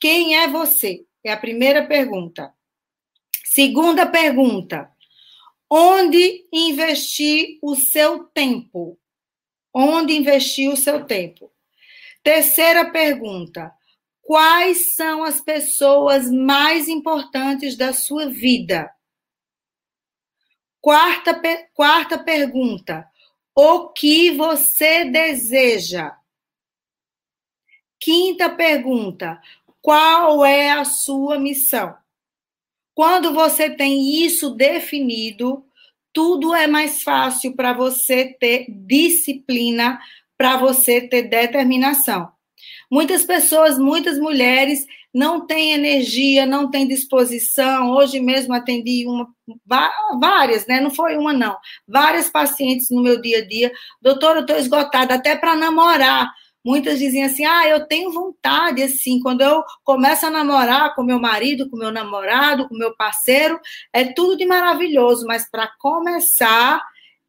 Quem é você? É a primeira pergunta. Segunda pergunta: onde investir o seu tempo? Onde investir o seu tempo? Terceira pergunta: quais são as pessoas mais importantes da sua vida? Quarta, quarta pergunta: o que você deseja? Quinta pergunta: qual é a sua missão? Quando você tem isso definido, tudo é mais fácil para você ter disciplina, para você ter determinação. Muitas pessoas, muitas mulheres não têm energia, não têm disposição. Hoje mesmo atendi uma, várias, né? Não foi uma, não. Várias pacientes no meu dia a dia. Doutora, eu estou esgotada até para namorar. Muitas diziam assim: ah, eu tenho vontade, assim, quando eu começo a namorar com meu marido, com meu namorado, com meu parceiro, é tudo de maravilhoso, mas para começar,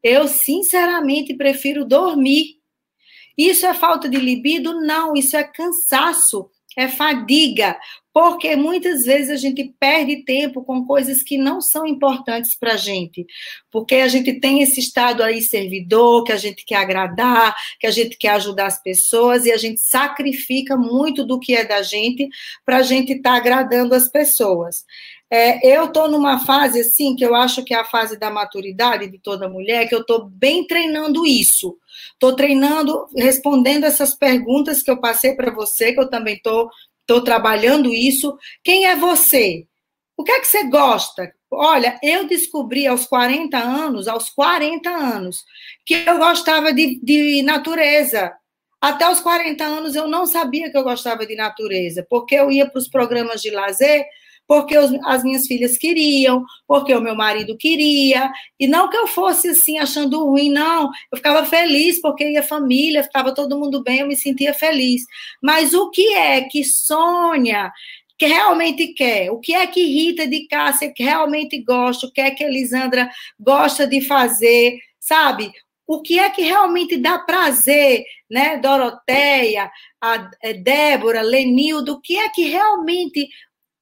eu sinceramente prefiro dormir. Isso é falta de libido? Não, isso é cansaço é fadiga, porque muitas vezes a gente perde tempo com coisas que não são importantes para a gente, porque a gente tem esse estado aí servidor, que a gente quer agradar, que a gente quer ajudar as pessoas, e a gente sacrifica muito do que é da gente para a gente estar tá agradando as pessoas. É, eu estou numa fase assim, que eu acho que é a fase da maturidade de toda mulher, que eu estou bem treinando isso. Estou treinando, respondendo essas perguntas que eu passei para você, que eu também estou tô, tô trabalhando isso. Quem é você? O que é que você gosta? Olha, eu descobri aos 40 anos, aos 40 anos, que eu gostava de, de natureza. Até os 40 anos eu não sabia que eu gostava de natureza, porque eu ia para os programas de lazer porque os, as minhas filhas queriam, porque o meu marido queria, e não que eu fosse assim achando ruim, não, eu ficava feliz porque ia família, estava todo mundo bem, eu me sentia feliz. Mas o que é que Sônia que realmente quer, o que é que Rita de Cássia realmente gosta, o que é que Elisandra gosta de fazer, sabe? O que é que realmente dá prazer, né? Doroteia, a é, Débora, Lenildo, o que é que realmente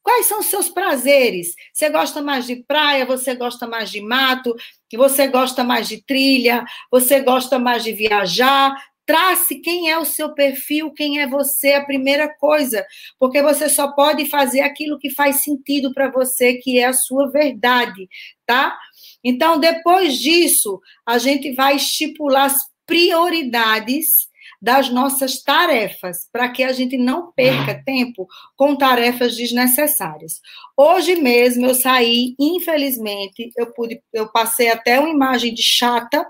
Quais são os seus prazeres? Você gosta mais de praia? Você gosta mais de mato? Você gosta mais de trilha? Você gosta mais de viajar? Trace quem é o seu perfil, quem é você, a primeira coisa, porque você só pode fazer aquilo que faz sentido para você, que é a sua verdade, tá? Então, depois disso, a gente vai estipular as prioridades das nossas tarefas, para que a gente não perca tempo com tarefas desnecessárias. Hoje mesmo eu saí, infelizmente, eu pude, eu passei até uma imagem de chata,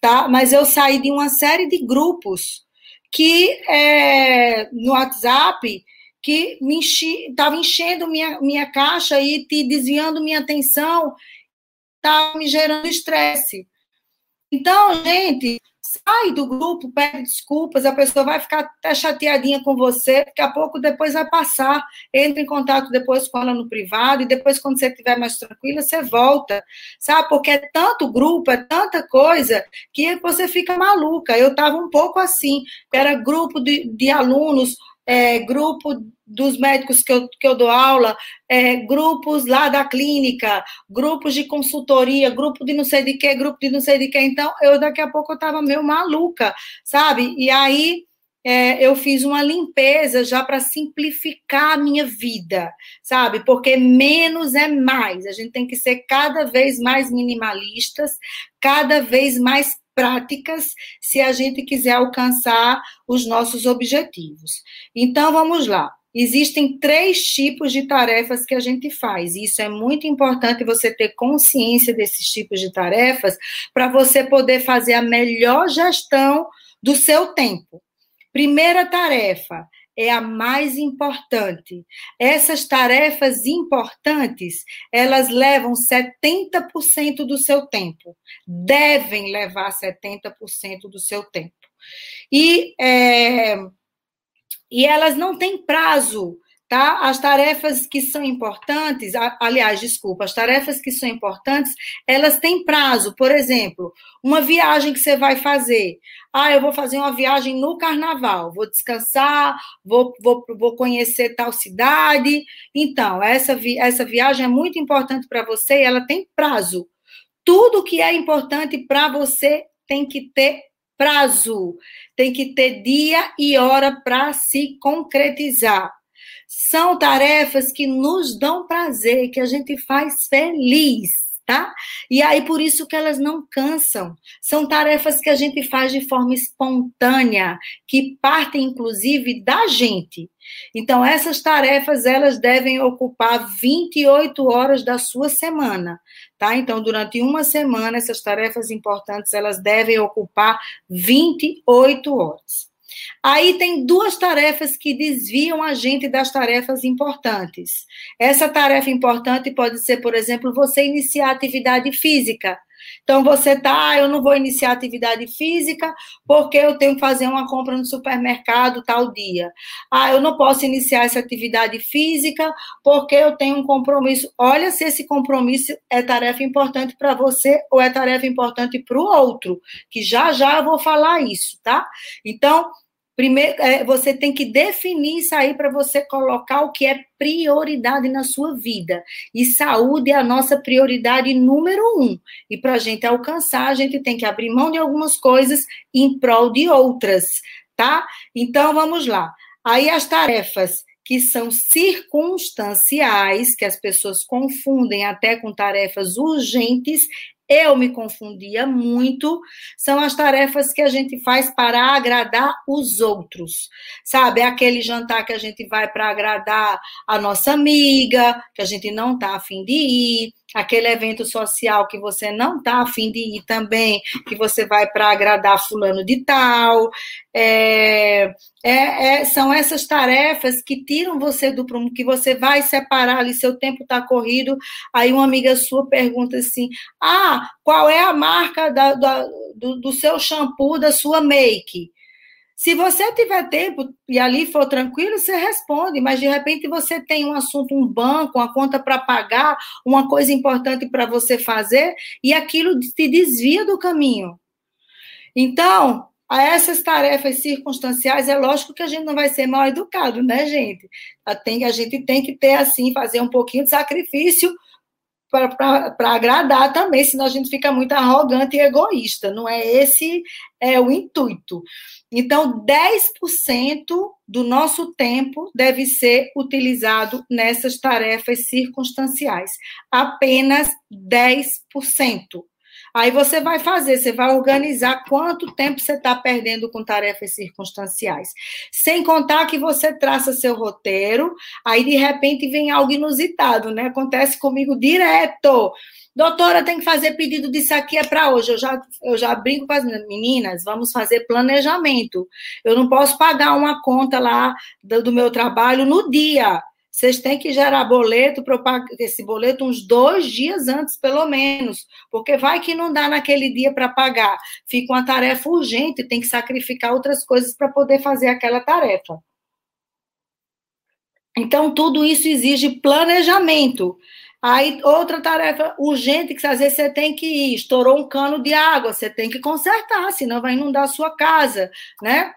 tá? Mas eu saí de uma série de grupos que é, no WhatsApp que me estava enchendo minha, minha caixa e te desviando minha atenção, estava me gerando estresse. Então, gente, sai do grupo, pede desculpas, a pessoa vai ficar até chateadinha com você, daqui a pouco depois vai passar, entra em contato depois com ela no privado, e depois, quando você estiver mais tranquila, você volta, sabe? Porque é tanto grupo, é tanta coisa, que você fica maluca. Eu estava um pouco assim, era grupo de, de alunos é, grupo dos médicos que eu, que eu dou aula, é, grupos lá da clínica, grupos de consultoria, grupo de não sei de que, grupo de não sei de que. Então, eu daqui a pouco eu estava meio maluca, sabe? E aí é, eu fiz uma limpeza já para simplificar a minha vida, sabe? Porque menos é mais. A gente tem que ser cada vez mais minimalistas, cada vez mais práticas se a gente quiser alcançar os nossos objetivos. Então, vamos lá. Existem três tipos de tarefas que a gente faz. Isso é muito importante você ter consciência desses tipos de tarefas para você poder fazer a melhor gestão do seu tempo. Primeira tarefa é a mais importante. Essas tarefas importantes, elas levam 70% do seu tempo. Devem levar 70% do seu tempo. E, é, e elas não têm prazo tá? As tarefas que são importantes, aliás, desculpa, as tarefas que são importantes, elas têm prazo. Por exemplo, uma viagem que você vai fazer. Ah, eu vou fazer uma viagem no carnaval, vou descansar, vou, vou, vou conhecer tal cidade. Então, essa, vi, essa viagem é muito importante para você e ela tem prazo. Tudo que é importante para você tem que ter prazo, tem que ter dia e hora para se concretizar. São tarefas que nos dão prazer, que a gente faz feliz, tá? E aí por isso que elas não cansam. São tarefas que a gente faz de forma espontânea, que partem inclusive da gente. Então essas tarefas elas devem ocupar 28 horas da sua semana, tá? Então durante uma semana essas tarefas importantes elas devem ocupar 28 horas. Aí tem duas tarefas que desviam a gente das tarefas importantes. Essa tarefa importante pode ser, por exemplo, você iniciar atividade física. Então você tá, ah, eu não vou iniciar atividade física porque eu tenho que fazer uma compra no supermercado tal dia. Ah, eu não posso iniciar essa atividade física porque eu tenho um compromisso. Olha se esse compromisso é tarefa importante para você ou é tarefa importante para o outro, que já já eu vou falar isso, tá? Então, Primeiro, é, você tem que definir isso aí para você colocar o que é prioridade na sua vida. E saúde é a nossa prioridade número um. E para a gente alcançar, a gente tem que abrir mão de algumas coisas em prol de outras, tá? Então, vamos lá. Aí as tarefas que são circunstanciais, que as pessoas confundem até com tarefas urgentes, eu me confundia muito, são as tarefas que a gente faz para agradar os outros. Sabe, é aquele jantar que a gente vai para agradar a nossa amiga, que a gente não está afim de ir, aquele evento social que você não está afim de ir também, que você vai para agradar fulano de tal. É, é, é, são essas tarefas que tiram você do prumo, que você vai separar ali, seu tempo está corrido, aí uma amiga sua pergunta assim, ah, qual é a marca da, da, do, do seu shampoo, da sua make? Se você tiver tempo e ali for tranquilo, você responde, mas de repente você tem um assunto, um banco, uma conta para pagar, uma coisa importante para você fazer, e aquilo te desvia do caminho. Então, a essas tarefas circunstanciais, é lógico que a gente não vai ser mal educado, né, gente? A gente tem que ter, assim, fazer um pouquinho de sacrifício para agradar também, senão a gente fica muito arrogante e egoísta. Não é esse é o intuito. Então, 10% do nosso tempo deve ser utilizado nessas tarefas circunstanciais. Apenas 10%. Aí você vai fazer, você vai organizar quanto tempo você está perdendo com tarefas circunstanciais. Sem contar que você traça seu roteiro, aí de repente vem algo inusitado, né? Acontece comigo direto. Doutora, tem que fazer pedido disso aqui é para hoje. Eu já, eu já brinco com as meninas, vamos fazer planejamento. Eu não posso pagar uma conta lá do, do meu trabalho no dia. Vocês têm que gerar boleto esse boleto uns dois dias antes, pelo menos, porque vai que não dá naquele dia para pagar. Fica uma tarefa urgente, tem que sacrificar outras coisas para poder fazer aquela tarefa. Então, tudo isso exige planejamento. Aí, outra tarefa urgente que às vezes você tem que ir, estourou um cano de água, você tem que consertar, senão vai inundar a sua casa, né?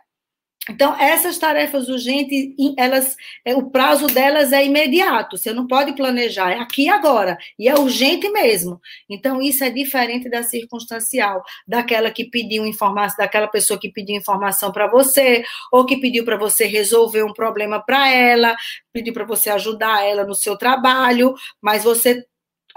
Então, essas tarefas urgentes, elas, é, o prazo delas é imediato, você não pode planejar, é aqui agora, e é urgente mesmo. Então, isso é diferente da circunstancial, daquela que pediu informação, daquela pessoa que pediu informação para você, ou que pediu para você resolver um problema para ela, pediu para você ajudar ela no seu trabalho, mas você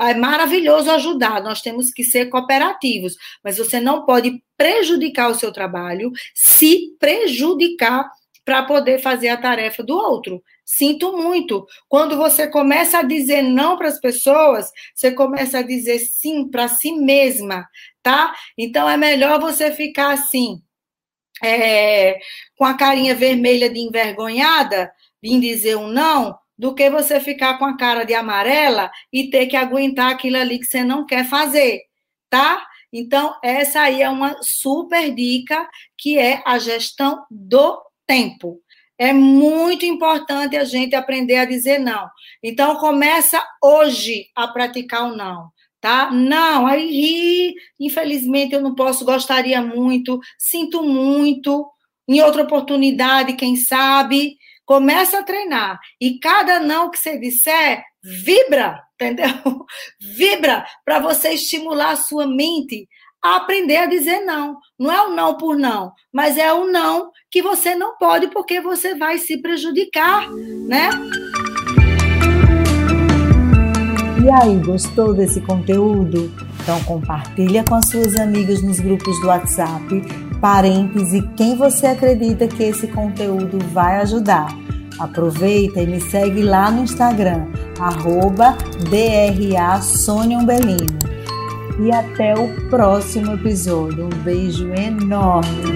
é maravilhoso ajudar, nós temos que ser cooperativos, mas você não pode prejudicar o seu trabalho, se prejudicar para poder fazer a tarefa do outro. Sinto muito. Quando você começa a dizer não para as pessoas, você começa a dizer sim para si mesma, tá? Então é melhor você ficar assim. é, com a carinha vermelha de envergonhada, de dizer um não, do que você ficar com a cara de amarela e ter que aguentar aquilo ali que você não quer fazer, tá? Então, essa aí é uma super dica, que é a gestão do tempo. É muito importante a gente aprender a dizer não. Então, começa hoje a praticar o não, tá? Não, aí, infelizmente, eu não posso, gostaria muito, sinto muito, em outra oportunidade, quem sabe, começa a treinar. E cada não que você disser, vibra, entendeu? Vibra para você estimular a sua mente a aprender a dizer não. Não é o não por não, mas é o não que você não pode porque você vai se prejudicar, né? E aí, gostou desse conteúdo? Então compartilha com as suas amigas nos grupos do WhatsApp, parentes quem você acredita que esse conteúdo vai ajudar. Aproveita e me segue lá no Instagram, arroba. E até o próximo episódio. Um beijo enorme!